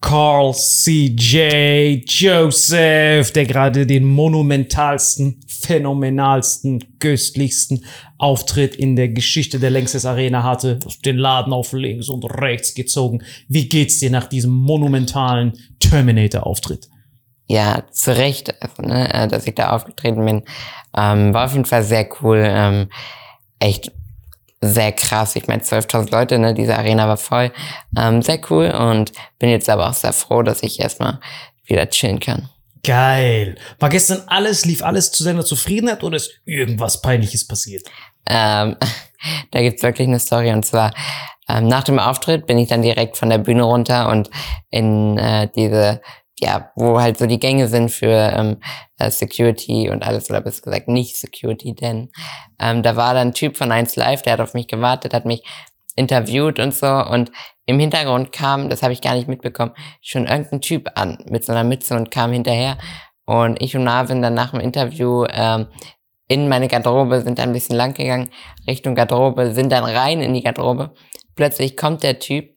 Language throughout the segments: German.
Carl C.J. Joseph, der gerade den monumentalsten, phänomenalsten, köstlichsten Auftritt in der Geschichte der Längstes Arena hatte. Den Laden auf links und rechts gezogen. Wie geht's dir nach diesem monumentalen Terminator-Auftritt? Ja, zu Recht, ne, äh, dass ich da aufgetreten bin. Ähm, war auf jeden Fall sehr cool. Ähm, echt sehr krass. Ich meine, 12.000 Leute, ne, diese Arena war voll. Ähm, sehr cool und bin jetzt aber auch sehr froh, dass ich erstmal wieder chillen kann. Geil. War gestern alles, lief alles zu deiner Zufriedenheit oder ist irgendwas Peinliches passiert? Ähm, da gibt's wirklich eine Story und zwar ähm, nach dem Auftritt bin ich dann direkt von der Bühne runter und in äh, diese, ja, wo halt so die Gänge sind für ähm, äh, Security und alles, oder besser gesagt nicht Security, denn ähm, da war dann ein Typ von 1 Live, der hat auf mich gewartet, hat mich interviewt und so und im Hintergrund kam, das habe ich gar nicht mitbekommen, schon irgendein Typ an mit so einer Mütze und kam hinterher und ich und Marvin dann nach dem Interview ähm, in meine Garderobe, sind dann ein bisschen lang gegangen, Richtung Garderobe, sind dann rein in die Garderobe. Plötzlich kommt der Typ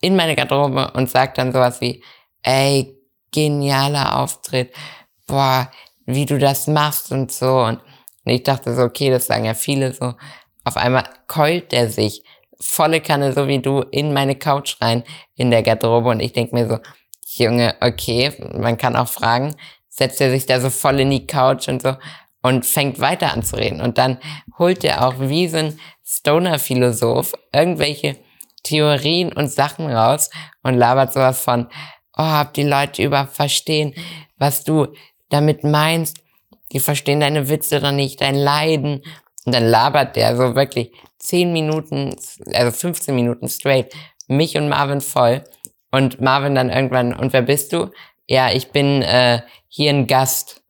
in meine Garderobe und sagt dann sowas wie, ey, genialer Auftritt, boah, wie du das machst und so. Und ich dachte so, okay, das sagen ja viele so. Auf einmal keult der sich volle Kanne, so wie du, in meine Couch rein in der Garderobe. Und ich denk mir so, Junge, okay, man kann auch fragen, setzt er sich da so voll in die Couch und so und fängt weiter an zu reden. Und dann holt er auch wie so ein Stoner-Philosoph irgendwelche Theorien und Sachen raus und labert sowas von, oh, ob die Leute über verstehen, was du damit meinst. Die verstehen deine Witze oder nicht, dein Leiden. Und dann labert der so wirklich 10 Minuten, also 15 Minuten straight, mich und Marvin voll. Und Marvin dann irgendwann, und wer bist du? Ja, ich bin äh, hier ein Gast.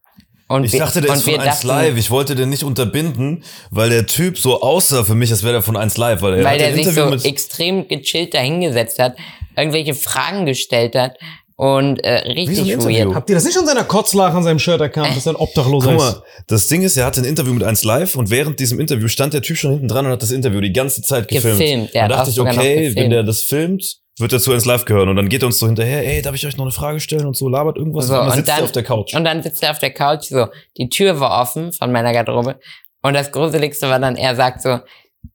Und Ich wir- dachte, der und ist von wir 1 dachten- Live. Ich wollte den nicht unterbinden, weil der Typ so aussah für mich, als wäre der von 1 Live. Weil, er weil der sich so extrem gechillt da hingesetzt hat, irgendwelche Fragen gestellt hat und äh, richtig weird. Habt ihr das nicht an seiner Kotzlache an seinem Shirt erkannt, dass er ein Obdachloser Guck ist? mal, das Ding ist, er hatte ein Interview mit 1 Live und während diesem Interview stand der Typ schon hinten dran und hat das Interview die ganze Zeit gefilmt. Gefilmt, da dachte ich, okay, wenn der das filmt, wird er zu 1 Live gehören. Und dann geht er uns so hinterher, ey, darf ich euch noch eine Frage stellen und so, labert irgendwas. So, und dann sitzt er auf der Couch. Und dann sitzt er auf der Couch, so, die Tür war offen von meiner Garderobe. Und das Gruseligste war dann, er sagt so,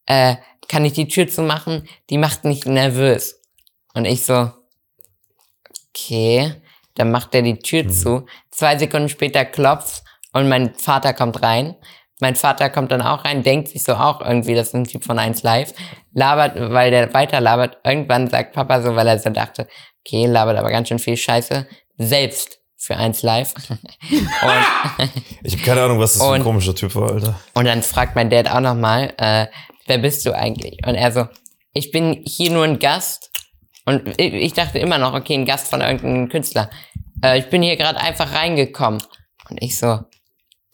äh, kann ich die Tür zumachen? Die macht mich nervös. Und ich so, okay. Dann macht er die Tür zu. Zwei Sekunden später klopft und mein Vater kommt rein. Mein Vater kommt dann auch rein, denkt sich so auch irgendwie, das ist ein Typ von 1 Live, labert, weil der weiter labert. Irgendwann sagt Papa so, weil er so dachte, okay, labert aber ganz schön viel Scheiße, selbst für 1 Live. und, Ich habe keine Ahnung, was das für ein komischer Typ war, Alter. und dann fragt mein Dad auch nochmal, äh, wer bist du eigentlich? Und er so, ich bin hier nur ein Gast. Und ich, dachte immer noch, okay, ein Gast von irgendeinem Künstler. Äh, ich bin hier gerade einfach reingekommen. Und ich so,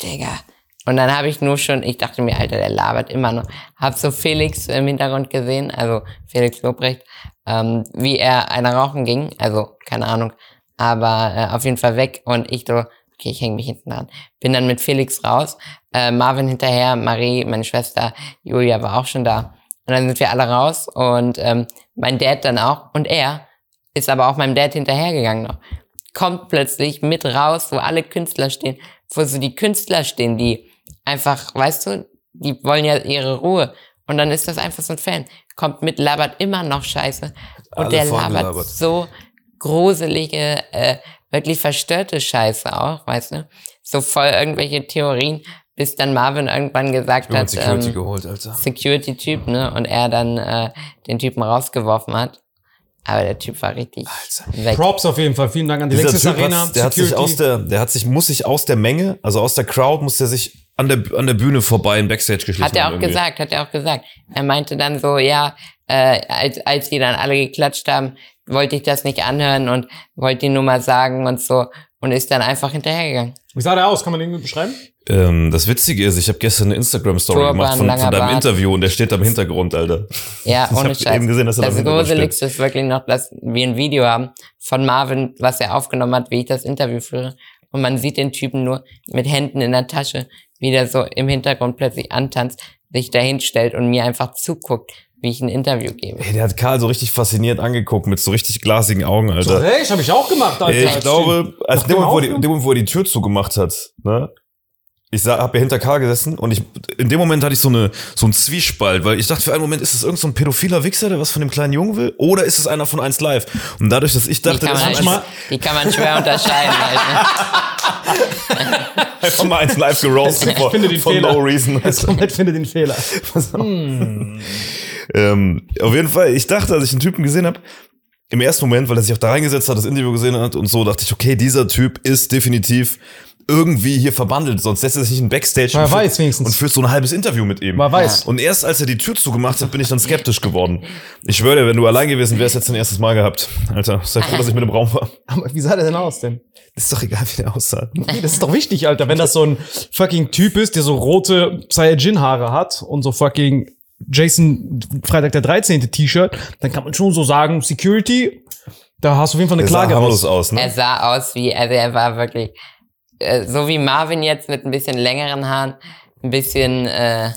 Digga. Und dann habe ich nur schon, ich dachte mir, Alter, der labert immer noch. Hab so Felix im Hintergrund gesehen, also Felix Lobrecht, ähm, wie er einer rauchen ging. Also, keine Ahnung. Aber äh, auf jeden Fall weg. Und ich so, okay, ich hänge mich hinten dran. Bin dann mit Felix raus. Äh, Marvin hinterher, Marie, meine Schwester, Julia war auch schon da. Und dann sind wir alle raus und ähm, mein Dad dann auch. Und er ist aber auch meinem Dad hinterhergegangen noch. Kommt plötzlich mit raus, wo alle Künstler stehen, wo so die Künstler stehen, die einfach, weißt du, die wollen ja ihre Ruhe. Und dann ist das einfach so ein Fan. Kommt mit, labert immer noch Scheiße. Und Alle der vollgelabert. labert so gruselige, äh, wirklich verstörte Scheiße auch, weißt du? So voll irgendwelche Theorien, bis dann Marvin irgendwann gesagt hat, Security ähm, geholt, Alter. Security-Typ, ne? Und er dann äh, den Typen rausgeworfen hat. Aber der Typ war richtig weg. Props auf jeden Fall. Vielen Dank an die Dieser Lexus Typ Arena. hat, der hat sich Security. aus der, der hat sich, muss sich aus der Menge, also aus der Crowd, muss der sich an der, an der Bühne vorbei in Backstage geschlichen Hat er auch irgendwie. gesagt, hat er auch gesagt. Er meinte dann so, ja, äh, als, als die dann alle geklatscht haben, wollte ich das nicht anhören und wollte ihn nur mal sagen und so und ist dann einfach hinterhergegangen. Wie sah der aus? Kann man den irgendwie beschreiben? Ähm, das Witzige ist, ich habe gestern eine Instagram-Story gemacht von, von deinem Bart. Interview und der steht da im Hintergrund, Alter. Ja, Ich ohne hab Scheiß. eben gesehen, dass er da das Hintergrund Gruseligste ist wirklich noch, dass wir ein Video haben von Marvin, was er aufgenommen hat, wie ich das Interview führe. Und man sieht den Typen nur mit Händen in der Tasche, wie der so im Hintergrund plötzlich antanzt, sich dahin stellt und mir einfach zuguckt, wie ich ein Interview gebe. Ey, der hat Karl so richtig fasziniert angeguckt, mit so richtig glasigen Augen, Alter. Recht, habe ich auch gemacht. Alter. Ey, ich glaube, als in dem, Moment, wo er die, dem Moment, wo er die Tür zugemacht hat, ne? Ich habe ja hinter Karl gesessen und ich, in dem Moment hatte ich so, eine, so einen Zwiespalt, weil ich dachte, für einen Moment, ist es irgendein so ein pädophiler Wichser, der was von dem kleinen Jungen will? Oder ist es einer von 1 Live? Und dadurch, dass ich Die dachte, kann, das man, ist manchmal- die kann man schwer unterscheiden. Alter. einfach mal 1 Live gerostet Ich finde den von Fehler. no reason. Komplett finde den Fehler. Ähm, auf jeden Fall, ich dachte, als ich einen Typen gesehen habe, im ersten Moment, weil er sich auch da reingesetzt hat, das Interview gesehen hat und so, dachte ich, okay, dieser Typ ist definitiv irgendwie hier verbandelt, sonst lässt er sich nicht in Backstage Wer und, weiß wenigstens. und führt so ein halbes Interview mit ihm. Wer weiß. Und erst als er die Tür zugemacht hat, bin ich dann skeptisch geworden. Ich schwöre dir, wenn du allein gewesen wärst, hättest du dein erstes Mal gehabt. Alter, sei froh, dass ich mit im Raum war. Aber wie sah der denn aus denn? Ist doch egal, wie der aussah. Nee, das ist doch wichtig, Alter. Wenn das so ein fucking Typ ist, der so rote Saiyajin-Haare hat und so fucking Jason Freitag der 13. T-Shirt, dann kann man schon so sagen, Security, da hast du auf jeden Fall eine Der sah Klage harmlos raus. aus, Er ne? sah aus wie, also er war wirklich äh, so wie Marvin jetzt mit ein bisschen längeren Haaren, ein bisschen, äh,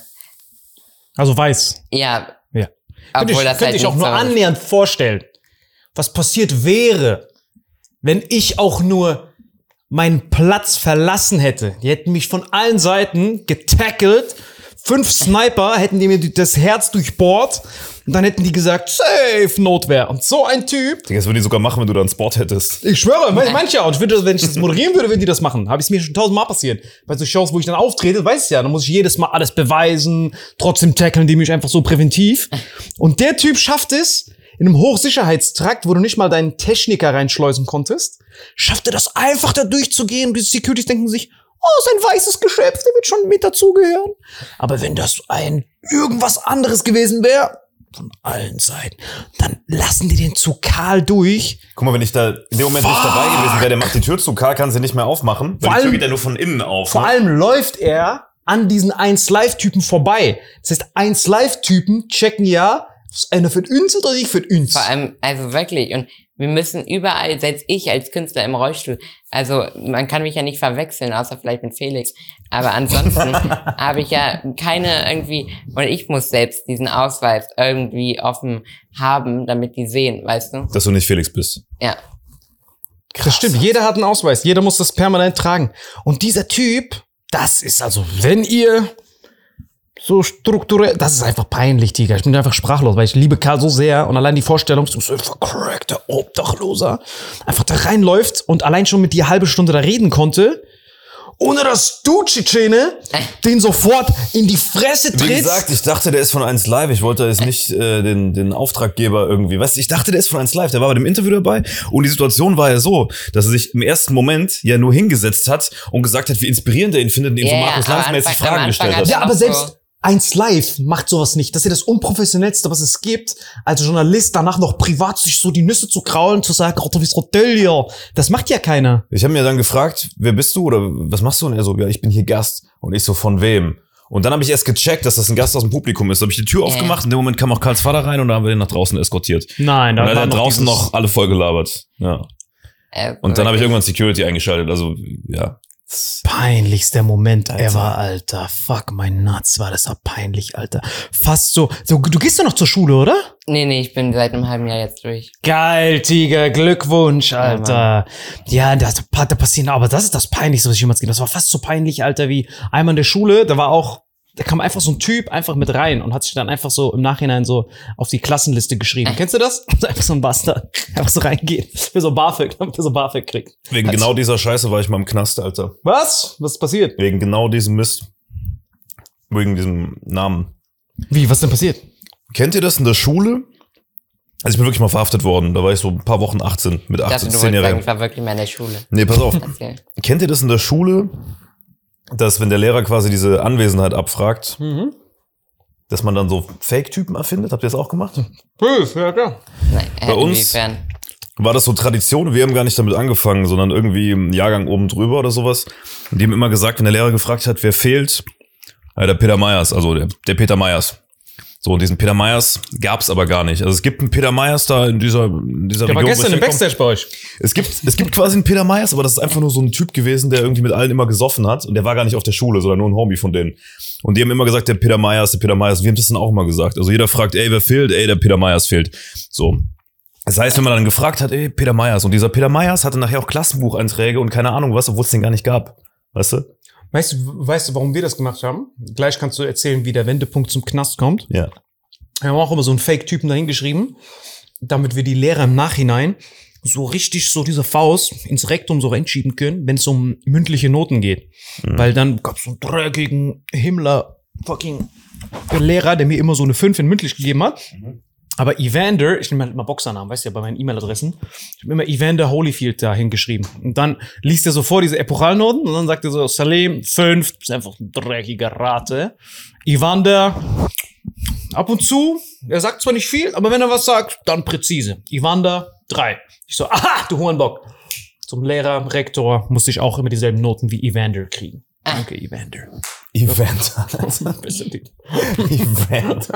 Also weiß. ja, Ja. Könnte ich, obwohl das könnte halt ich auch nicht nur so, annähernd vorstellen, was passiert wäre, wenn ich auch nur meinen Platz verlassen hätte. Die hätten mich von allen Seiten getackelt. Fünf Sniper hätten die mir das Herz durchbohrt. Und dann hätten die gesagt, safe Notwehr. Und so ein Typ, Das würden die sogar machen, wenn du da einen Spot hättest. ich schwöre, manche auch. Ich würde, das- wenn ich das moderieren würde, würden die das machen. Habe ich mir schon tausendmal passiert. Bei so Shows, wo ich dann auftrete, weiß ich ja, dann muss ich jedes Mal alles beweisen. Trotzdem tackeln die mich einfach so präventiv. Und der Typ schafft es, in einem Hochsicherheitstrakt, wo du nicht mal deinen Techniker reinschleusen konntest, schafft er das einfach da durchzugehen. Die Securities denken sich, oh, ist ein weißes Geschöpf, der wird schon mit dazugehören. Aber wenn das ein irgendwas anderes gewesen wäre, von allen Seiten, dann lassen die den zu Karl durch. Guck mal, wenn ich da in dem Moment nicht dabei gewesen wäre, der macht die Tür zu, Karl kann sie nicht mehr aufmachen. Vor Weil die Tür allem- geht ja nur von innen auf. Vor ne? allem läuft er an diesen 1 Live-Typen vorbei. Das heißt, 1 Live-Typen checken ja, ist einer für uns oder nicht für uns. Vor allem, also wirklich. Und wir müssen überall, selbst ich als Künstler im Rollstuhl, also man kann mich ja nicht verwechseln, außer vielleicht mit Felix. Aber ansonsten habe ich ja keine irgendwie, und ich muss selbst diesen Ausweis irgendwie offen haben, damit die sehen, weißt du? Dass du nicht Felix bist. Ja. Das stimmt, jeder hat einen Ausweis, jeder muss das permanent tragen. Und dieser Typ, das ist also, wenn ihr so strukturell, das ist einfach peinlich, Tiger. Ich bin einfach sprachlos, weil ich liebe Karl so sehr und allein die Vorstellung, so ein vercrackter Obdachloser einfach da reinläuft und allein schon mit dir halbe Stunde da reden konnte, ohne dass du, Tschetschene, den sofort in die Fresse Wie trittst. gesagt, ich dachte, der ist von 1 Live. Ich wollte jetzt nicht äh, den, den Auftraggeber irgendwie. Weißt ich dachte, der ist von 1 Live. Der war bei dem Interview dabei. Und die Situation war ja so, dass er sich im ersten Moment ja nur hingesetzt hat und gesagt hat, wie inspirierend er ihn findet und ihm so Ja, ja, Markus Lanz-mäßig Fragen gestellt hat. Ja, aber so. selbst 1 Live macht sowas nicht. Das ist ja das unprofessionellste, was es gibt, als Journalist danach noch privat sich so die Nüsse zu kraulen, zu sagen, oh, du bist Rotelio. Das macht ja keiner. Ich habe mir dann gefragt, wer bist du oder was machst du? Und er so, ja, ich bin hier Gast. Und ich so, von wem? Und dann habe ich erst gecheckt, dass das ein Gast aus dem Publikum ist. Da habe ich die Tür aufgemacht. In dem Moment kam auch Karls Vater rein und dann haben wir den nach draußen eskortiert. Nein, Und dann hat er draußen noch alle vollgelabert. Ja. Äh, Und dann habe ich wirklich. irgendwann Security eingeschaltet. Also, ja. Peinlichster Moment ever, Alter. Fuck, mein Nuts war das war peinlich, Alter. Fast so, so. Du gehst doch noch zur Schule, oder? Nee, nee, ich bin seit einem halben Jahr jetzt durch. Geil, Tiger, Glückwunsch, Alter. Ja, das, da passieren, aber das ist das Peinlichste, was ich jemals gesehen habe. Das war fast so peinlich, Alter, wie einmal in der Schule, da war auch, da kam einfach so ein Typ einfach mit rein und hat sich dann einfach so im Nachhinein so auf die Klassenliste geschrieben. Kennst du das? Einfach so ein Bastard. Einfach so reingehen. Für so BAföG, damit er so BAföG kriegt. Wegen genau dieser Scheiße war ich mal im Knast, Alter. Was? Was ist passiert? Wegen genau diesem Mist. Wegen diesem Namen. Wie, was denn passiert? Kennt ihr das in der Schule? Also ich bin wirklich mal verhaftet worden. Da war ich so ein paar Wochen 18, mit Ich dachte, 18, du 10 wolltest Jahre. sagen, ich war wirklich mal in der Schule. Nee, pass auf. Kennt ihr das in der Schule, dass wenn der Lehrer quasi diese Anwesenheit abfragt, Mhm. dass man dann so Fake-Typen erfindet? Habt ihr das auch gemacht? Ja, klar. Nein, äh, Bei uns- inwiefern? War das so Tradition? Wir haben gar nicht damit angefangen, sondern irgendwie im Jahrgang oben drüber oder sowas. Und die haben immer gesagt, wenn der Lehrer gefragt hat, wer fehlt, ja, der Peter Meyers, also der, der Peter Meyers. So, und diesen Peter Meyers gab's aber gar nicht. Also es gibt einen Peter Meyers da in dieser, in dieser Der war Region. wo gestern ich im. Backstage bei euch. Es gibt, es gibt quasi einen Peter Meyers, aber das ist einfach nur so ein Typ gewesen, der irgendwie mit allen immer gesoffen hat. Und der war gar nicht auf der Schule, sondern nur ein Homie von denen. Und die haben immer gesagt, der Peter Meyers, der Peter Meyers. Wir haben das dann auch immer gesagt. Also jeder fragt, ey, wer fehlt? Ey, der Peter Meyers fehlt. So. Das heißt, wenn man dann gefragt hat, ey, Peter Meyers. Und dieser Peter Meyers hatte nachher auch Klassenbucheinträge und keine Ahnung was, obwohl es den gar nicht gab. Weißt du? Weißt du, weißt du, warum wir das gemacht haben? Gleich kannst du erzählen, wie der Wendepunkt zum Knast kommt. Ja. Wir haben auch immer so einen Fake-Typen dahingeschrieben, damit wir die Lehrer im Nachhinein so richtig so diese Faust ins Rektum so reinschieben können, wenn es um mündliche Noten geht. Weil dann gab's so einen dreckigen Himmler fucking Lehrer, der mir immer so eine 5 in mündlich gegeben hat. Aber Evander, ich nehme halt immer Boxernamen, weißt du ja, bei meinen E-Mail-Adressen. Ich habe immer Evander Holyfield da hingeschrieben. Und dann liest er so vor diese Epochalnoten und dann sagt er so, Salem, 5, ist einfach ein dreckiger Rate. Evander, ab und zu, er sagt zwar nicht viel, aber wenn er was sagt, dann präzise. Evander, 3. Ich so, aha, du Hurenbock. Zum Lehrer, Rektor musste ich auch immer dieselben Noten wie Evander kriegen. Danke, Evander. Event. Typ. Event.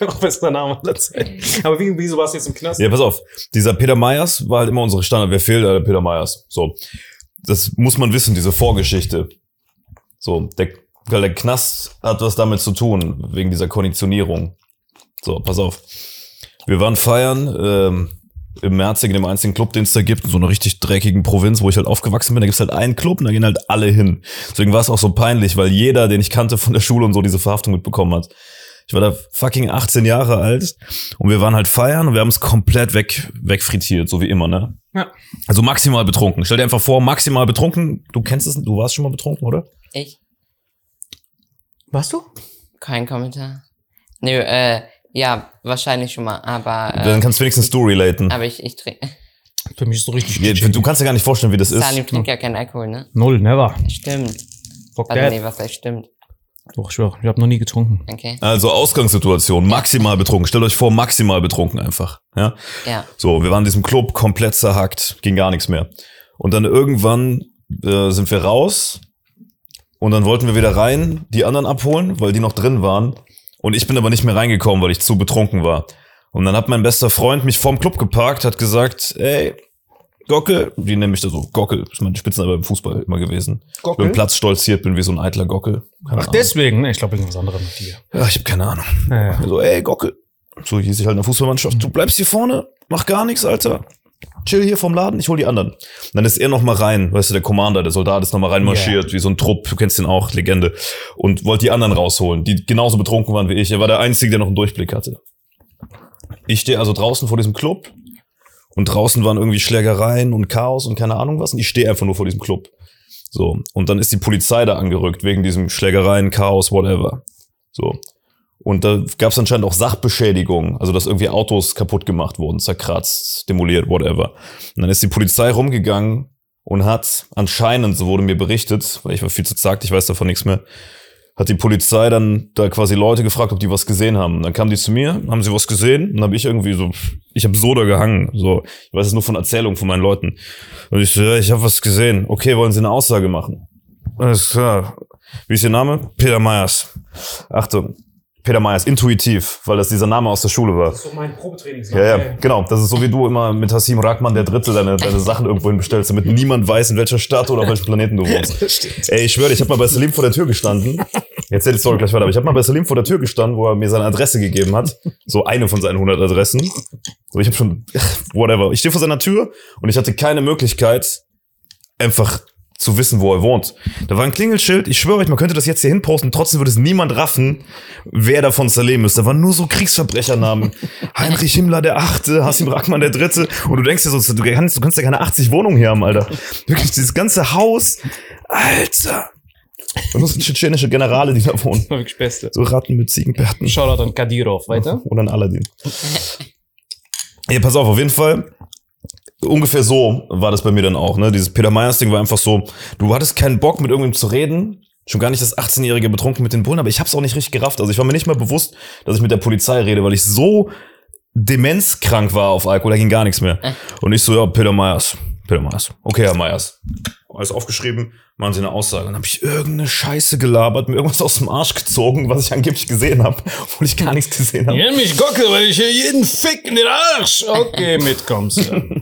Auch bester Name aller Zeiten. Aber wie, wieso warst du jetzt im Knast? Ja, pass auf. Dieser Peter Meyers war halt immer unsere Standard. Wer fehlt? Der Peter Meyers. So. Das muss man wissen, diese Vorgeschichte. So, der, weil der Knast hat was damit zu tun, wegen dieser Konditionierung. So, pass auf. Wir waren feiern, ähm, im Merzig, in dem einzigen Club, den es da gibt, in so einer richtig dreckigen Provinz, wo ich halt aufgewachsen bin. Da gibt's halt einen Club und da gehen halt alle hin. Deswegen war es auch so peinlich, weil jeder, den ich kannte von der Schule und so, diese Verhaftung mitbekommen hat. Ich war da fucking 18 Jahre alt und wir waren halt feiern und wir haben es komplett weg, wegfrittiert, so wie immer, ne? Ja. Also maximal betrunken. Stell dir einfach vor, maximal betrunken. Du kennst es, du warst schon mal betrunken, oder? Ich? Warst du? Kein Kommentar. Nö, äh, Ja, wahrscheinlich schon mal, aber, Dann äh, kannst du wenigstens du relaten. aber ich, ich trinke. Für mich ist so richtig Ja, Du kannst dir gar nicht vorstellen, wie das ist. Salim trinkt ja keinen Alkohol, ne? Null, never. Stimmt. Fuck Warte, that. nee, was heißt stimmt? Doch, ich schwöre, ich habe noch nie getrunken. Okay. Also Ausgangssituation, maximal betrunken. Stellt euch vor, maximal betrunken einfach. Ja. Ja. So, wir waren in diesem Club komplett zerhackt, ging gar nichts mehr. Und dann irgendwann äh, sind wir raus und dann wollten wir wieder rein, die anderen abholen, weil die noch drin waren. Und ich bin aber nicht mehr reingekommen, weil ich zu betrunken war. Und dann hat mein bester Freund mich vorm Club geparkt, hat gesagt, ey, Gockel, die nenne mich da so, Gockel, ist mein Spitzname beim Fußball immer gewesen. Gockel? Den Platz stolziert bin wie so ein eitler Gockel. Keine Ach, Ahnung. deswegen? Ich glaube, irgendwas anderes mit dir. Ja, ich habe keine Ahnung. Ja, ja. So, ey, Gockel. So hieß ich halt in der Fußballmannschaft. Du bleibst hier vorne, mach gar nichts, Alter. Chill hier vom Laden, ich hol die anderen. Und dann ist er noch mal rein, weißt du, der Commander, der Soldat ist noch mal reinmarschiert, wie so ein Trupp, du kennst den auch, Legende. Und wollte die anderen rausholen, die genauso betrunken waren wie ich. Er war der Einzige, der noch einen Durchblick hatte. Ich stehe also draußen vor diesem Club und draußen waren irgendwie Schlägereien und Chaos und keine Ahnung was. Und ich stehe einfach nur vor diesem Club. So. Und dann ist die Polizei da angerückt, wegen diesem Schlägereien, Chaos, whatever. So. Und da gab es anscheinend auch Sachbeschädigungen, also dass irgendwie Autos kaputt gemacht wurden, zerkratzt, demoliert, whatever. Und dann ist die Polizei rumgegangen und hat anscheinend, so wurde mir berichtet, weil ich war viel zu zagt, ich weiß davon nichts mehr, hat die Polizei dann da quasi Leute gefragt, ob die was gesehen haben. Und dann kamen die zu mir, haben sie was gesehen? Und dann habe ich irgendwie so, ich habe so da gehangen. So, ich weiß es nur von Erzählungen von meinen Leuten. Und ich so, ja, ich habe was gesehen. Okay, wollen Sie eine Aussage machen? Alles klar. Wie ist Ihr Name? Peter Meyers. Achtung. Peter Meyers, intuitiv, weil das dieser Name aus der Schule war. So mein Probetraining. Ja, ja, genau. Das ist so wie du immer mit Hassim Rahman der Dritte deine, deine Sachen irgendwohin bestellst, damit niemand weiß, in welcher Stadt oder auf welchem Planeten du wohnst. Ey, ich schwöre, ich habe mal bei Salim vor der Tür gestanden. Jetzt hätte ich Story gleich weiter, aber ich habe mal bei Salim vor der Tür gestanden, wo er mir seine Adresse gegeben hat. So eine von seinen 100 Adressen. So, ich habe schon, whatever. Ich stehe vor seiner Tür und ich hatte keine Möglichkeit, einfach zu wissen, wo er wohnt. Da war ein Klingelschild, ich schwöre euch, man könnte das jetzt hier hinposten, trotzdem würde es niemand raffen, wer da von Salem ist. Da waren nur so Kriegsverbrechernamen. Heinrich Himmler der Achte, Hassim Rahman der Dritte. Und du denkst dir so, du kannst, du kannst ja keine 80 Wohnungen hier haben, Alter. Wirklich, dieses ganze Haus. Alter. Und das sind tschetschenische Generale, die da wohnen. wirklich Beste. So Ratten mit Ziegenbärten. Shoutout an Kadirov. Weiter? Und an Aladdin. Ja, pass auf, auf jeden Fall. Ungefähr so war das bei mir dann auch, ne? Dieses Peter Meyers-Ding war einfach so, du hattest keinen Bock, mit irgendwem zu reden. Schon gar nicht das 18-jährige betrunken mit den Bullen, aber ich hab's auch nicht richtig gerafft. Also ich war mir nicht mal bewusst, dass ich mit der Polizei rede, weil ich so demenzkrank war auf Alkohol, da ging gar nichts mehr. Und ich so, ja, Peter Meyers. Peter Meyers. Okay, Herr Meyers. Alles aufgeschrieben, machen Sie eine Aussage. Dann habe ich irgendeine Scheiße gelabert, mir irgendwas aus dem Arsch gezogen, was ich angeblich gesehen habe, obwohl ich gar nichts gesehen habe. Nenn mich Gockel, weil ich hier jeden Fick in den Arsch. Okay, mitkommst. Ja.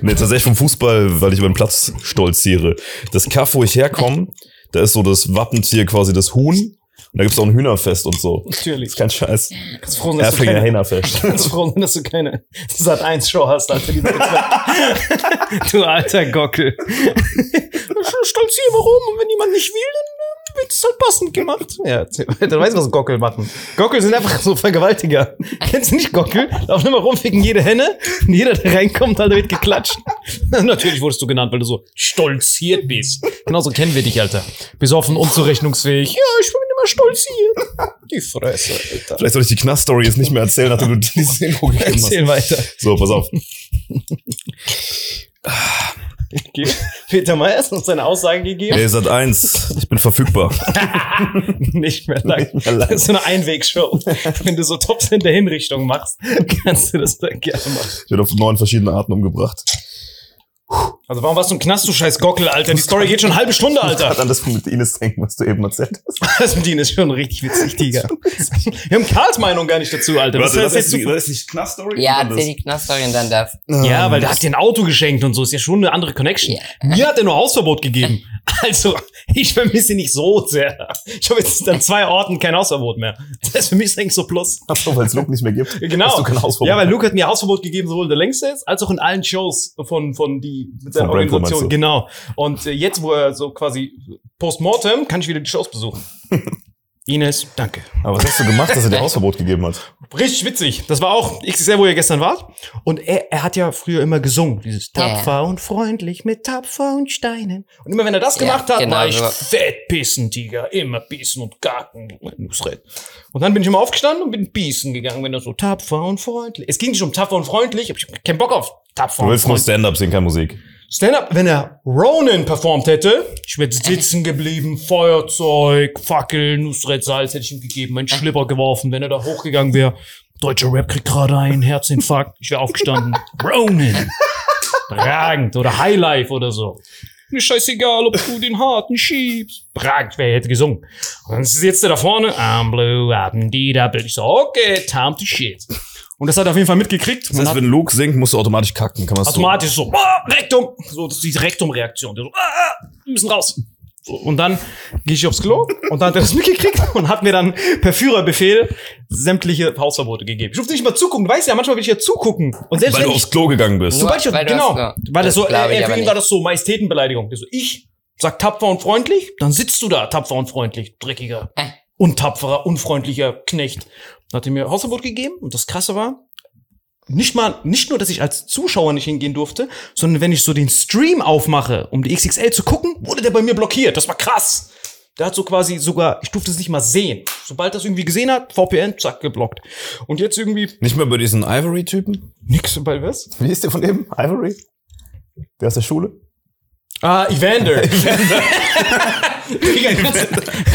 Nee, tatsächlich vom Fußball, weil ich über den Platz stolziere. Das Kaff, wo ich herkomme, da ist so das Wappentier quasi das Huhn. Und da gibt's auch ein Hühnerfest und so. Natürlich. Ist kein Scheiß. Ganz froh, dass du Erfinger keine, Hähnerfest. ganz froh, dass du keine Sat 1 Show hast, Alter. Du alter Gockel. Stolzier warum? Und wenn jemand nicht will, dann wird es halt passend gemacht. Ja, erzähl weiter. du weißt, was Gockel machen. Gockel sind einfach so Vergewaltiger. Kennst du nicht Gockel? Laufen immer rum, ficken jede Henne. Und jeder, der reinkommt, Alter, wird geklatscht. Natürlich wurdest du genannt, weil du so stolziert bist. Genauso kennen wir dich, Alter. Besoffen, unzurechnungsfähig. Ja, ich bin immer stolziert. Die Fresse, Alter. Vielleicht soll ich die Knast-Story jetzt nicht mehr erzählen, nachdem du dieses Intro gegeben hast. Erzähl weiter. So, pass auf. Peter Meyers hat uns seine Aussage gegeben. Ey, Sat 1, ich bin verfügbar. Nicht mehr lang. Nicht mehr lang. Das ist so eine Einwegshow. Wenn du so Tops in der Hinrichtung machst, kannst du das dann gerne machen. Ich werde auf neun verschiedene Arten umgebracht. Also warum warst du im Knast, du scheiß Gockel, Alter? Die Story geht schon eine halbe Stunde, Alter. Alter. an das mit Ines denken, was du eben erzählt hast. Das mit Ihnen ist schon richtig witzig, Digga. Wir haben Karls Meinung gar nicht dazu, Alter. Was ist das jetzt das ist die Knast-Story? Ja, erzähl die Knaststory und dann das. Ja, weil der hat dir ein Auto geschenkt und so. Ist ja schon eine andere Connection. Ja. Mir hat er nur Hausverbot gegeben. Also, ich vermisse ihn nicht so sehr. Ich habe jetzt an zwei Orten kein Hausverbot mehr. Das heißt, für mich ist eigentlich so plus. Ach so, weil es Luke nicht mehr gibt. Genau. Ja, weil Luke hat mir Hausverbot gegeben, sowohl der längste ist, als auch in allen Shows von, von die, mit seiner Organisation. Genau. Und äh, jetzt, wo er so quasi postmortem, kann ich wieder die Shows besuchen. Ines, danke. Aber was hast du gemacht, dass er dir Hausverbot gegeben hat? Richtig witzig. Das war auch XXL, wo ihr gestern wart. Und er, er hat ja früher immer gesungen. Dieses Ja, tapfer und freundlich mit Tapfer und Steinen. Und immer wenn er das Ja, gemacht hat, genau war ich so. fett pissen, Tiger. Immer bissen und. Nusret. Und dann bin ich immer aufgestanden und bin bissen gegangen, wenn er so tapfer und freundlich. Es ging nicht um tapfer und freundlich, aber ich hab keinen Bock auf tapfer Du willst nur und freundlich. Stand-up singen, keine Musik. Stand-up, wenn er Ronan performt hätte, ich wäre sitzen geblieben, Feuerzeug, Fackel, Nusret, Salz hätte ich ihm gegeben, meinen Schlipper geworfen, wenn er da hochgegangen wäre. Deutscher Rap kriegt gerade einen Herzinfarkt. Ich wäre aufgestanden. Ronan. Bragend. Oder Highlife oder so. Mir scheißegal, ob du den harten schiebst. Bragend, wer hätte gesungen. Und dann sitzt er da vorne. I'm blue, I'm die da. Ich so, okay, time to shit. Und das hat er auf jeden Fall mitgekriegt. Das heißt, wenn Luke singt, musst du automatisch kacken. Kann man so. Automatisch so, ah, Rektum. So, das ist diese Rektum-Reaktion. Der So, ah, ah, wir müssen raus. So, und dann gehe ich aufs Klo und dann hat er das mitgekriegt und hat mir dann per Führerbefehl sämtliche Hausverbote gegeben. Ich durfte nicht mal zugucken. Du weißt ja, manchmal will ich ja zugucken. Und selbst Weil wenn du ich, aufs Klo gegangen bist. sobald ich, Weil genau, hast- weil das das so, äh, ich für ihn war das so Majestätenbeleidigung. So, ich sag tapfer und freundlich, dann sitzt du da tapfer und freundlich, dreckiger, Äh. untapferer, unfreundlicher Knecht. Hat er mir Hausverbot gegeben und das Krasse war, nicht mal, nicht nur, dass ich als Zuschauer nicht hingehen durfte, sondern wenn ich so den Stream aufmache, um die XXL zu gucken, wurde der bei mir blockiert. Das war krass. Der hat so quasi sogar, ich durfte es nicht mal sehen. Sobald das irgendwie gesehen hat, VPN, zack, geblockt. Und jetzt irgendwie Nicht mehr bei diesen Ivory-Typen? nix bei was? Wie ist der von dem? Ivory? Der aus der Schule? Ah, Evander. Digga,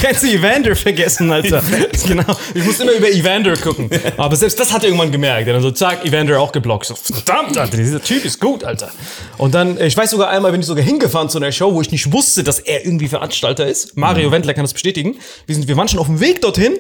kannst, du Evander vergessen, Alter. genau. Ich muss immer über Evander gucken. Aber selbst das hat er irgendwann gemerkt. Dann so, zack, Evander auch geblockt. So, verdammt, Alter, dieser Typ ist gut, Alter. Und dann, äh, ich weiß sogar einmal, bin ich sogar hingefahren zu einer Show, wo ich nicht wusste, dass er irgendwie Veranstalter ist. Mario Wendler kann das bestätigen. Wir sind, wir waren schon auf dem Weg dorthin.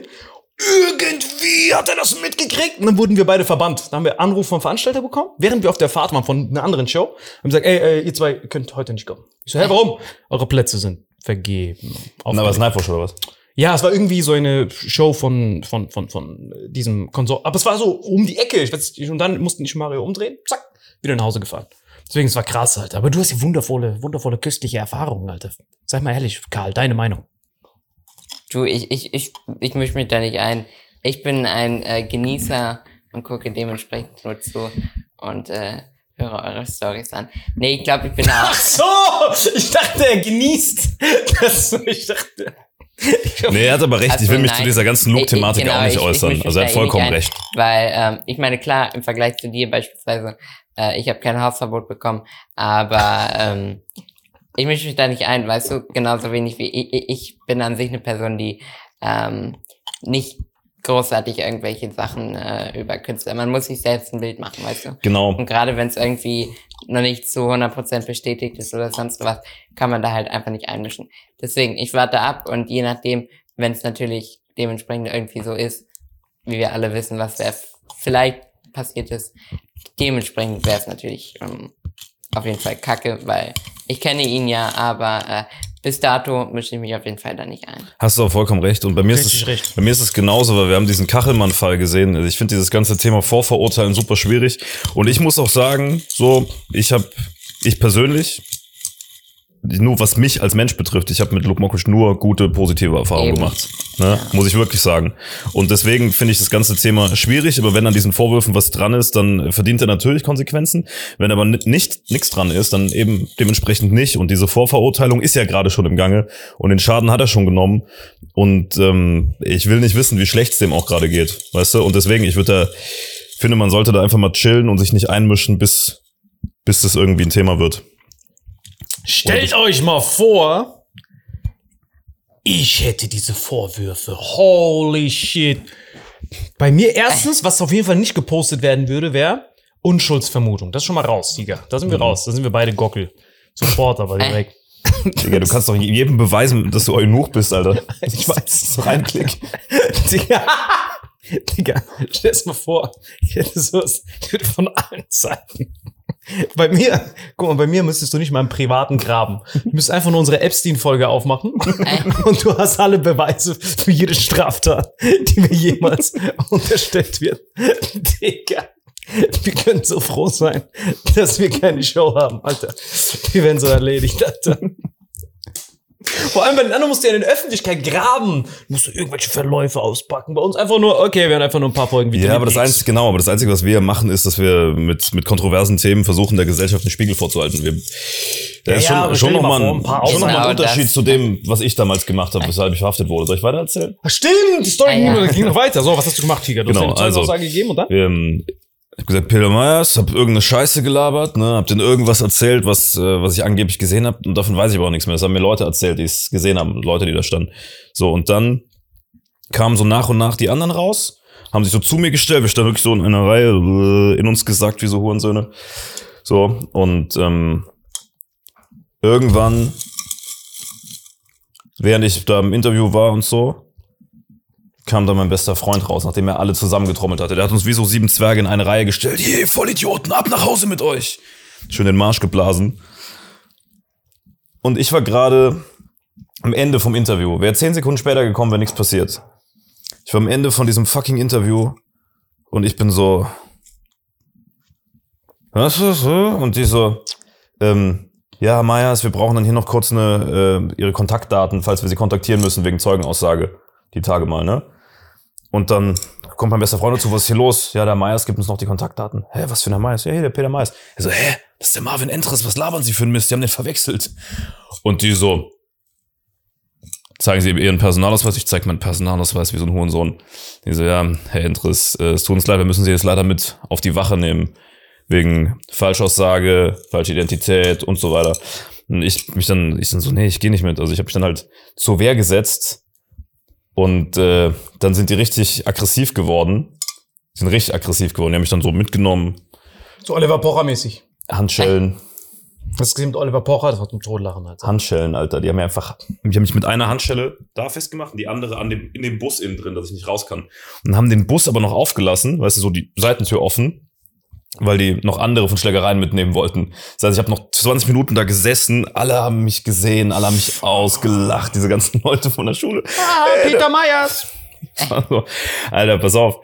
Irgendwie hat er das mitgekriegt. Und dann wurden wir beide verbannt. Dann haben wir Anruf vom Veranstalter bekommen, während wir auf der Fahrt waren von einer anderen Show. Haben gesagt, ey, ey, ihr zwei könnt heute nicht kommen. Ich so, hä, warum? Eure Plätze sind vergeben. Na, was Nightwatch oder was? Ja, es war irgendwie so eine Show von, von, von, von diesem Konsort. Aber es war so um die Ecke. Ich weiß nicht, und dann mussten die Mario umdrehen. Zack, wieder nach Hause gefahren. Deswegen, es war krass, Alter. Aber du hast ja wundervolle, wundervolle köstliche Erfahrungen, Alter. Sag mal ehrlich, Karl, deine Meinung. Du, ich, ich, ich, ich mische mich da nicht ein. Ich bin ein äh, Genießer und gucke dementsprechend nur zu und äh, höre eure Stories an. Nee, ich glaube, ich bin auch. So, ich dachte, er genießt. Das, ich dachte. Nee, er hat aber recht. Also ich will mich nein. zu dieser ganzen Ich- Luke-Thematik ich- genau, auch nicht ich- ich äußern. mich also er hat vollkommen ein, recht. Weil, ähm, ich meine, klar, im Vergleich zu dir beispielsweise, äh, ich habe kein Hausverbot bekommen, aber ähm, ich mische mich da nicht ein, weißt du, genauso wenig wie ich, ich- ich bin an sich eine Person, die ähm, nicht großartig irgendwelche Sachen äh, über Künstler. Man muss sich selbst ein Bild machen, weißt du. Genau. Und gerade wenn es irgendwie noch nicht zu 100% bestätigt ist oder sonst was, kann man da halt einfach nicht einmischen. Deswegen, ich warte ab und je nachdem, wenn es natürlich dementsprechend irgendwie so ist, wie wir alle wissen, was wer vielleicht passiert ist, dementsprechend wäre es natürlich ähm, auf jeden Fall kacke, weil ich kenne ihn ja, aber äh, bis dato mische ich mich auf jeden Fall da nicht ein. Hast du auch vollkommen recht. Und bei mir, ist es, recht. bei mir ist es genauso, weil wir haben diesen Kachelmann-Fall gesehen. Also ich finde dieses ganze Thema Vorverurteilen super schwierig. Und ich muss auch sagen, so, ich habe, ich persönlich, nur was mich als Mensch betrifft, ich habe mit Mockridge nur gute, positive Erfahrungen Eben. gemacht. Ne? Muss ich wirklich sagen. Und deswegen finde ich das ganze Thema schwierig, aber wenn an diesen Vorwürfen was dran ist, dann verdient er natürlich Konsequenzen. Wenn aber ni- nicht nichts dran ist, dann eben dementsprechend nicht. Und diese Vorverurteilung ist ja gerade schon im Gange und den Schaden hat er schon genommen. Und ähm, ich will nicht wissen, wie schlecht es dem auch gerade geht. Weißt du? Und deswegen, ich würde da, finde, man sollte da einfach mal chillen und sich nicht einmischen, bis, bis das irgendwie ein Thema wird. Stellt euch mal vor, ich hätte diese Vorwürfe. Holy shit. Bei mir erstens, was auf jeden Fall nicht gepostet werden würde, wäre Unschuldsvermutung. Das ist schon mal raus, Sieger. Da sind wir raus. Da sind wir beide Gockel. Sofort aber direkt. Digga, du kannst doch jedem beweisen, dass du Eunuch bist, Alter. Ich weiß, das ist doch ein Klick. Digga. Digga, stell dir mal vor, ich hätte sowas ich würde von allen Seiten. Bei mir, guck mal, bei mir müsstest du nicht mal im privaten graben. Du müsstest einfach nur unsere Epstein-Folge aufmachen und du hast alle Beweise für jede Straftat, die mir jemals unterstellt wird. Digga. Wir können so froh sein, dass wir keine Show haben, Alter. Wir werden so erledigt, Alter. Vor allem bei den anderen musst du ja in der Öffentlichkeit graben. Musst du irgendwelche Verläufe auspacken. Bei uns einfach nur, okay, wir haben einfach nur ein paar Folgen Ja, aber das einzige, genau, aber das Einzige, was wir machen, ist, dass wir mit, mit kontroversen Themen versuchen, der Gesellschaft einen Spiegel vorzuhalten. Wir, da ist Ja, aber schon, schon nochmal ein, paar schon noch mal ein. Unterschied zu dem, was ich damals gemacht habe, weshalb ich verhaftet wurde. Soll ich weiter erzählen? Stimmt, die Story Ah, ja. ging, noch weiter. So, was hast du gemacht, Tiger? Du Genau, hast deine also- gegeben und dann? Ähm, ich hab gesagt, Peter Myers, hab irgendeine Scheiße gelabert, ne, hab denen irgendwas erzählt, was, äh, was ich angeblich gesehen habe und davon weiß ich aber auch nichts mehr. Das haben mir Leute erzählt, die es gesehen haben, Leute, die da standen. So, und dann kamen so nach und nach die anderen raus, haben sich so zu mir gestellt, wir standen wirklich so in einer Reihe, äh, in uns gesagt, wie so Hurensöhne. So, und ähm, irgendwann, während ich da im Interview war und so, kam dann mein bester Freund raus, nachdem er alle zusammengetrommelt hatte. Der hat uns wie so sieben Zwerge in eine Reihe gestellt. Je, Vollidioten, ab nach Hause mit euch. Schön den Marsch geblasen. Und ich war gerade am Ende vom Interview. Wäre zehn Sekunden später gekommen, wäre nichts passiert. Ich war am Ende von diesem fucking Interview und ich bin so. Was ist so? Und die so, ähm, ja, Meyers, wir brauchen dann hier noch kurz eine, äh, Ihre Kontaktdaten, falls wir Sie kontaktieren müssen wegen Zeugenaussage. Die Tage mal, ne? Und dann kommt mein bester Freund dazu, was ist hier los? Ja, der Meyers gibt uns noch die Kontaktdaten. Hä, was für ein Meyers? Ja, hier, der Peter Meyers. Er so, hä, das ist der Marvin Entres, was labern Sie für ein Mist? Die haben den verwechselt. Und die so, zeigen Sie Ihren Personalausweis? Ich zeig meinen Personalausweis wie so ein Hurensohn. Die so, ja, Herr Entres, äh, es tut uns leid, wir müssen Sie jetzt leider mit auf die Wache nehmen. Wegen Falschaussage, falsche Identität und so weiter. Und ich mich dann, ich dann so, nee, ich gehe nicht mit. Also ich habe mich dann halt zur Wehr gesetzt und äh, dann sind die richtig aggressiv geworden. Die sind richtig aggressiv geworden. Die haben mich dann so mitgenommen, So Oliver Pocher-mäßig. Handschellen, Das gesehen mit Oliver Pocher, das war zum Todlachen. Alter. Handschellen, Alter. Die haben mir einfach, die haben mich mit einer Handschelle da festgemacht und die andere an dem, in dem Bus innen drin, dass ich nicht raus kann. Und haben den Bus aber noch aufgelassen, weißt du, so die Seitentür offen, weil die noch andere von Schlägereien mitnehmen wollten. Das heißt, ich habe noch 20 Minuten da gesessen, alle haben mich gesehen, alle haben mich ausgelacht, diese ganzen Leute von der Schule. Ah, Peter Meyers. Also, Alter, pass auf.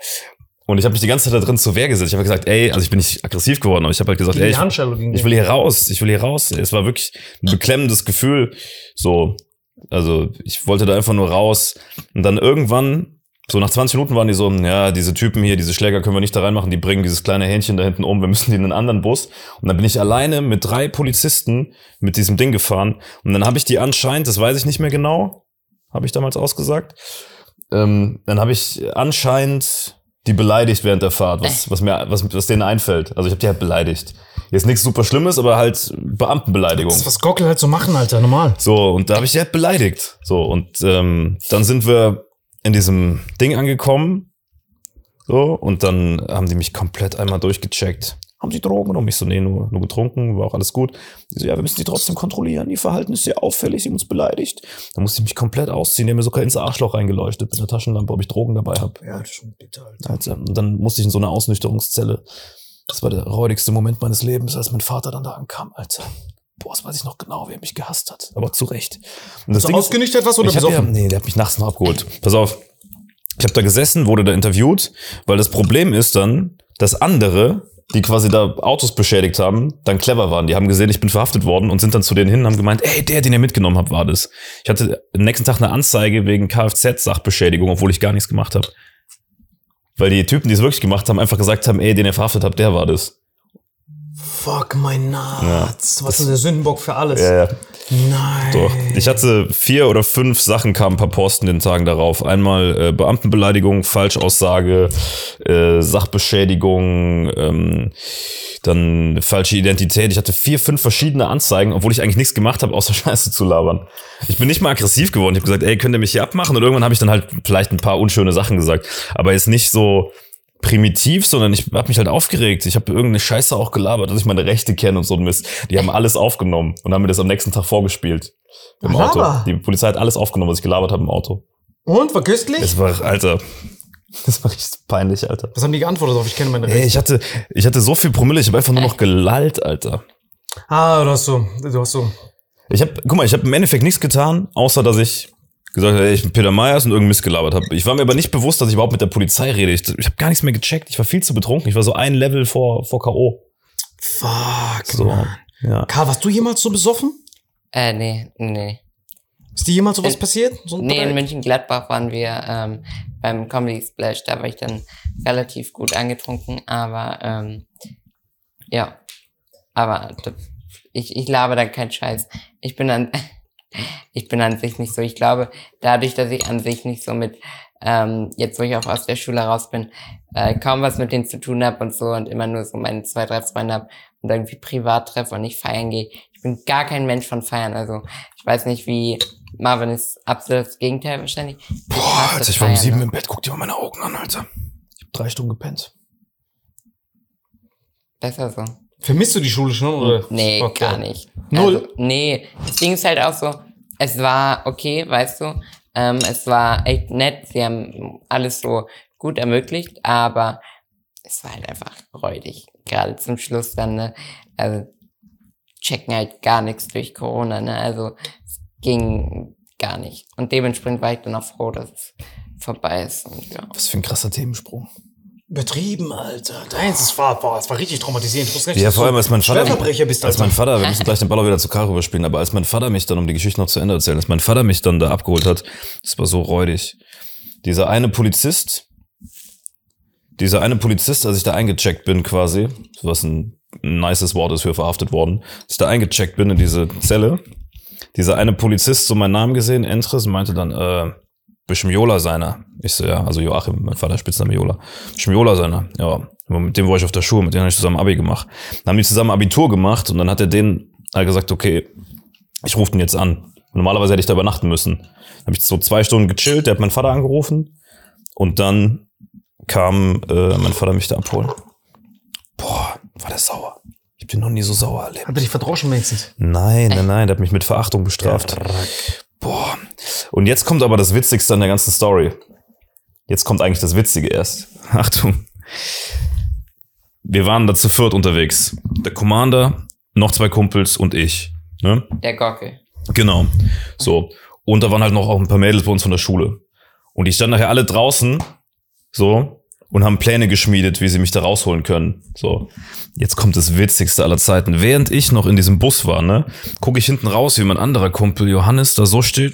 Und ich habe mich die ganze Zeit da drin zur Wehr gesetzt. Ich habe gesagt, ey, also ich bin nicht aggressiv geworden, aber ich habe halt gesagt, ey, ich, ich will hier raus, ich will hier raus. Es war wirklich ein beklemmendes Gefühl. So, also ich wollte da einfach nur raus. Und dann irgendwann, so nach 20 Minuten waren die so, ja, diese Typen hier, diese Schläger können wir nicht da reinmachen, die bringen dieses kleine Hähnchen da hinten um, wir müssen die in einen anderen Bus. Und dann bin ich alleine mit drei Polizisten mit diesem Ding gefahren. Und dann habe ich die anscheinend, das weiß ich nicht mehr genau, habe ich damals ausgesagt, ähm, dann habe ich anscheinend die beleidigt während der Fahrt, was, was mir, was, was denen einfällt. Also ich habe die halt beleidigt. Jetzt nichts super Schlimmes, aber halt Beamtenbeleidigung. Das ist, was Gockel halt so machen, Alter, normal. So, und da habe ich die halt beleidigt. So, und ähm, dann sind wir in diesem Ding angekommen. So, und dann haben die mich komplett einmal durchgecheckt. Haben sie Drogen? Und ich so, nee, nur, nur getrunken, war auch alles gut. Die so, ja, wir müssen die trotzdem kontrollieren. Ihr Verhalten ist sehr auffällig, sie haben uns beleidigt. Dann musste ich mich komplett ausziehen. Die haben mir sogar ins Arschloch reingeleuchtet mit einer Taschenlampe, ob ich Drogen dabei habe. Ja, das ist schon bitter, Alter. Alter. Und dann musste ich in so eine Ausnüchterungszelle. Das war der räudigste Moment meines Lebens, als mein Vater dann da ankam, Alter. Boah, das weiß ich noch genau, wie er mich gehasst hat. Aber zu Recht. Und das So Ding ist- ausgenüchtert was oder ich hab ja, besoffen? nee, der hat mich nachts noch abgeholt. Pass auf. Ich habe da gesessen, wurde da interviewt, weil das Problem ist dann, dass andere, die quasi da Autos beschädigt haben, dann clever waren. Die haben gesehen, ich bin verhaftet worden und sind dann zu denen hin und haben gemeint, ey, der, den ihr mitgenommen habt, war das. Ich hatte am nächsten Tag eine Anzeige wegen Kfz-Sachbeschädigung, obwohl ich gar nichts gemacht habe. Weil die Typen, die es wirklich gemacht haben, einfach gesagt haben, ey, den ihr verhaftet habt, der war das. Fuck my nuts. Was ist der Sündenbock für alles? ja. Nein. Doch. Ich hatte vier oder fünf Sachen kamen per Posten den Tagen darauf. Einmal äh, Beamtenbeleidigung, Falschaussage, äh, Sachbeschädigung, ähm, dann falsche Identität. Ich hatte vier, fünf verschiedene Anzeigen, obwohl ich eigentlich nichts gemacht habe, außer Scheiße zu labern. Ich bin nicht mal aggressiv geworden. Ich habe gesagt, ey, könnt ihr mich hier abmachen? Und irgendwann habe ich dann halt vielleicht ein paar unschöne Sachen gesagt. Aber jetzt nicht so primitiv, sondern ich habe mich halt aufgeregt. Ich habe irgendeine Scheiße auch gelabert, dass ich meine Rechte kenne und so ein Mist. Die haben alles aufgenommen und haben mir das am nächsten Tag vorgespielt. Im Auto. Die Polizei hat alles aufgenommen, was ich gelabert habe im Auto. Und, war köstlich? Es war, Alter, das war richtig peinlich, Alter. Was haben die geantwortet auf? Ich kenne meine Ey, Rechte. ich hatte, ich hatte so viel Promille, ich habe einfach nur noch gelallt, Alter. Ah, du hast so, du hast so. Ich habe, guck mal, ich habe im Endeffekt nichts getan, außer dass ich gesagt habe, ey, ich bin Peter Myers und irgendein Mist gelabert habe. Ich war mir aber nicht bewusst, dass ich überhaupt mit der Polizei rede. Ich, ich habe gar nichts mehr gecheckt. Ich war viel zu betrunken. Ich war so ein Level vor, vor K.O. Fuck. So, Mann. ja. Karl, warst du jemals so besoffen? Äh, nee, nee. Ist dir jemals sowas Äh, passiert? So ein Nee, in Dreieck? München-Gladbach waren wir ähm, beim Comedy Splash. Da war ich dann relativ gut angetrunken, aber ähm, ja. Aber ich, ich laber da keinen Scheiß. Ich bin an, ich bin an sich nicht so. Ich glaube, dadurch, dass ich an sich nicht so mit, ähm, jetzt wo ich auch aus der Schule raus bin, äh, kaum was mit denen zu tun habe und so und immer nur so meine zwei, drei Freunde habe und irgendwie privat treffe und nicht feiern gehe. Ich bin gar kein Mensch von Feiern. Also ich weiß nicht, wie Marvin ist absolut das Gegenteil wahrscheinlich. Ich Boah, Alter, ich war um sieben ne? im Bett. Guck dir mal meine Augen an, Alter. Ich hab drei Stunden gepennt. Besser so. Vermisst du die Schule schon? Oder? Nee, Okay. gar nicht. Null? Also, nee, das Ding ist halt auch so, es war okay, weißt du, ähm, es war echt nett, sie haben alles so gut ermöglicht, aber es war halt einfach räudig. Gerade zum Schluss dann, ne, also checken halt gar nichts durch Corona, ne, also es ging gar nicht. Und dementsprechend war ich dann auch froh, dass es vorbei ist und ja. Was für ein krasser Themensprung. Betrieben, Alter. Deins ist war, boah, das war richtig traumatisierend. Ich wusste Ja, vor allem, als mein Vater. Bist, als mein Vater, wir müssen gleich den Baller wieder zu Caro überspielen, aber als mein Vater mich dann, um die Geschichte noch zu Ende erzählen, als mein Vater mich dann da abgeholt hat, das war so räudig. Dieser eine Polizist, dieser eine Polizist, als ich da eingecheckt bin quasi, was ein nices Wort ist für verhaftet worden, als ich da eingecheckt bin in diese Zelle, dieser eine Polizist so meinen Namen gesehen, Entres, meinte dann, äh, Beschmiola seiner. Ich so, ja, also Joachim, mein Vater Spitzname Jola. Beschmiola seiner, ja. Mit dem war ich auf der Schule, mit dem habe ich zusammen Abi gemacht. Dann haben die zusammen Abitur gemacht und dann hat er den halt gesagt, okay, ich rufe den jetzt an. Normalerweise hätte ich da übernachten müssen. Dann habe ich so zwei Stunden gechillt, der hat meinen Vater angerufen und dann kam äh, mein Vater mich da abholen. Boah, war der sauer. Ich hab den noch nie so sauer erlebt. Hat er dich verdroschen wenigstens? Nein, nein, nein, der hat mich mit Verachtung bestraft. Boah. Und jetzt kommt aber das Witzigste an der ganzen Story. Jetzt kommt eigentlich das Witzige erst. Achtung. Wir waren da zu viert unterwegs. Der Commander, noch zwei Kumpels und ich. Ne? Der Gockel. Genau. So. Und da waren halt noch auch ein paar Mädels bei uns von der Schule. Und die standen nachher alle draußen, so, und haben Pläne geschmiedet, wie sie mich da rausholen können. So. Jetzt kommt das Witzigste aller Zeiten. Während ich noch in diesem Bus war, ne, gucke ich hinten raus, wie mein anderer Kumpel Johannes da so steht,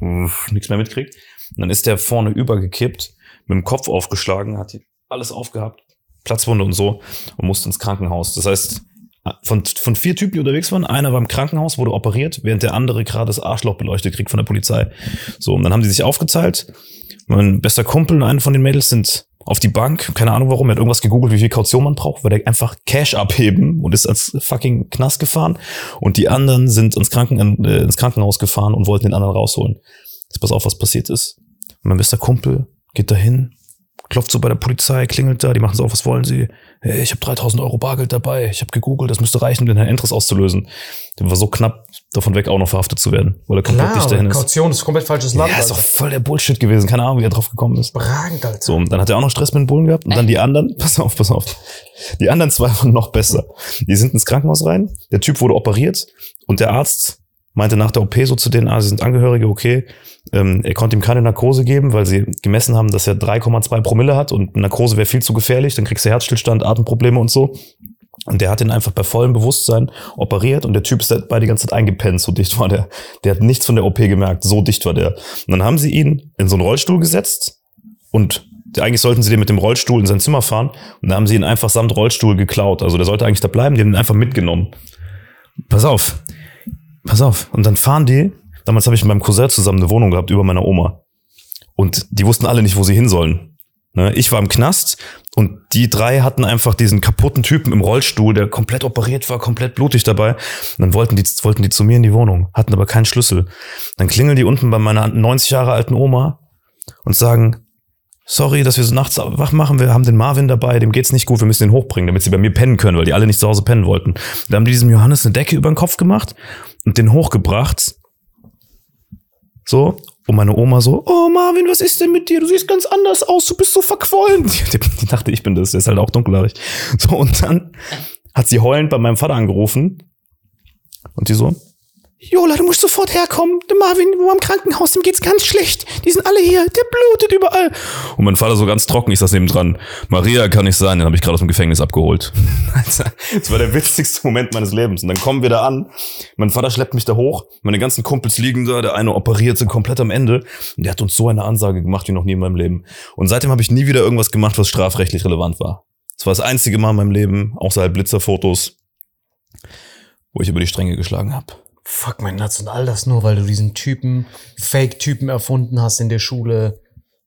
nichts mehr mitkriegt. Und dann ist der vorne übergekippt, mit dem Kopf aufgeschlagen, hat alles aufgehabt, Platzwunde und so, und musste ins Krankenhaus. Das heißt, von, von vier Typen, die unterwegs waren, einer war im Krankenhaus, wurde operiert, während der andere gerade das Arschloch beleuchtet kriegt von der Polizei. So, und dann haben die sich aufgeteilt. Mein bester Kumpel und eine von den Mädels sind auf die Bank, keine Ahnung warum, er hat irgendwas gegoogelt, wie viel Kaution man braucht, weil der einfach Cash abheben und ist als fucking Knast gefahren. Und die anderen sind ins, Kranken, äh, ins Krankenhaus gefahren und wollten den anderen rausholen. Jetzt pass auf, was passiert ist. Mein bester Kumpel geht dahin, klopft so bei der Polizei, klingelt da, die machen so auf, was wollen sie? Hey, ich habe 3000 Euro Bargeld dabei, ich habe gegoogelt, das müsste reichen, um den Herrn Entres auszulösen. Der war so knapp davon weg, auch noch verhaftet zu werden, weil er komplett Klar, nicht dahin ist. Kaution ist komplett falsches Land. Ja, ist doch Alter. voll der Bullshit gewesen, keine Ahnung, wie er drauf gekommen ist. Überragend, Alter. So, und dann hat er auch noch Stress mit den Bullen gehabt und dann die anderen, pass auf, pass auf. Die anderen zwei waren noch besser. Die sind ins Krankenhaus rein, der Typ wurde operiert und der Arzt meinte nach der OP so zu denen, ah, sie sind Angehörige, okay. Ähm, er konnte ihm keine Narkose geben, weil sie gemessen haben, dass er 3,2 Promille hat und Narkose wäre viel zu gefährlich, dann kriegst du Herzstillstand, Atemprobleme und so. Und der hat ihn einfach bei vollem Bewusstsein operiert und der Typ ist dabei die ganze Zeit eingepennt, so dicht war der. Der hat nichts von der OP gemerkt, so dicht war der. Und dann haben sie ihn in so einen Rollstuhl gesetzt und eigentlich sollten sie den mit dem Rollstuhl in sein Zimmer fahren und dann haben sie ihn einfach samt Rollstuhl geklaut. Also der sollte eigentlich da bleiben, die haben ihn einfach mitgenommen. Pass auf, pass auf. Und dann fahren die, damals habe ich mit meinem Cousin zusammen eine Wohnung gehabt über meiner Oma. Und die wussten alle nicht, wo sie hin sollen. Ne, ich war im Knast und die drei hatten einfach diesen kaputten Typen im Rollstuhl, der komplett operiert war, komplett blutig dabei. Und dann wollten die, wollten die zu mir in die Wohnung, hatten aber keinen Schlüssel. Dann klingeln die unten bei meiner 90 Jahre alten Oma und sagen, sorry, dass wir so nachts wach machen, wir haben den Marvin dabei, dem geht's nicht gut, wir müssen den hochbringen, damit sie bei mir pennen können, weil die alle nicht zu Hause pennen wollten. Da haben die diesem Johannes eine Decke über den Kopf gemacht und den hochgebracht. So. Und meine Oma so, oh Marvin, was ist denn mit dir? Du siehst ganz anders aus, du bist so verquollen. Die, die, dachte, ich bin das, der ist halt auch dunkelhaarig. So, und dann hat sie heulend bei meinem Vater angerufen und die so, Jola, du musst sofort herkommen. Der Marvin war im Krankenhaus, dem geht's ganz schlecht. Die sind alle hier, der blutet überall. Und mein Vater so ganz trocken, ich saß neben dran. Maria kann nicht sein, den habe ich gerade aus dem Gefängnis abgeholt. Alter, das war der witzigste Moment meines Lebens. Und dann kommen wir da an. Mein Vater schleppt mich da hoch. Meine ganzen Kumpels liegen da. Der eine operiert sind komplett am Ende. Und der hat uns so eine Ansage gemacht wie noch nie in meinem Leben. Und seitdem habe ich nie wieder irgendwas gemacht, was strafrechtlich relevant war. Das war das einzige Mal in meinem Leben, außerhalb Blitzerfotos, wo ich über die Stränge geschlagen habe. Fuck mein Nuts und all das nur, weil du diesen Typen, Fake-Typen erfunden hast in der Schule.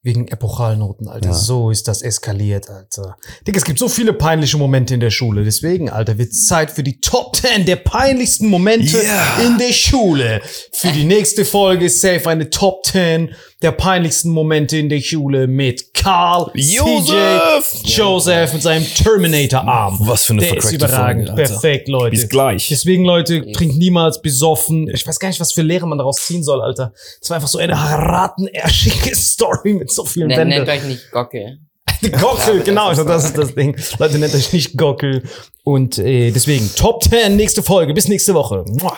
Wegen Epochalnoten, Alter. So ist das eskaliert, Alter. Digga, es gibt so viele peinliche Momente in der Schule. Deswegen, Alter, wird Zeit für die Top 10 der peinlichsten Momente Ja. in der Schule. Für die nächste Folge safe eine Top 10 der peinlichsten Momente in der Schule mit Karl, Josef! CJ, Joseph mit seinem Terminator-Arm. Was für eine Der ist überragend. Folge. Perfekt, Leute. Bis gleich. Deswegen, Leute, trinkt niemals besoffen. Ich weiß gar nicht, was für Lehre man daraus ziehen soll, Alter. Das war einfach so eine ratenärschige Story mit so vielen Nennt, nennt euch nicht Gockel. Gockel, genau, also das ist das Ding. Leute, nennt euch nicht Gockel. Und äh, deswegen, Top 10, nächste Folge. Bis nächste Woche. Mua.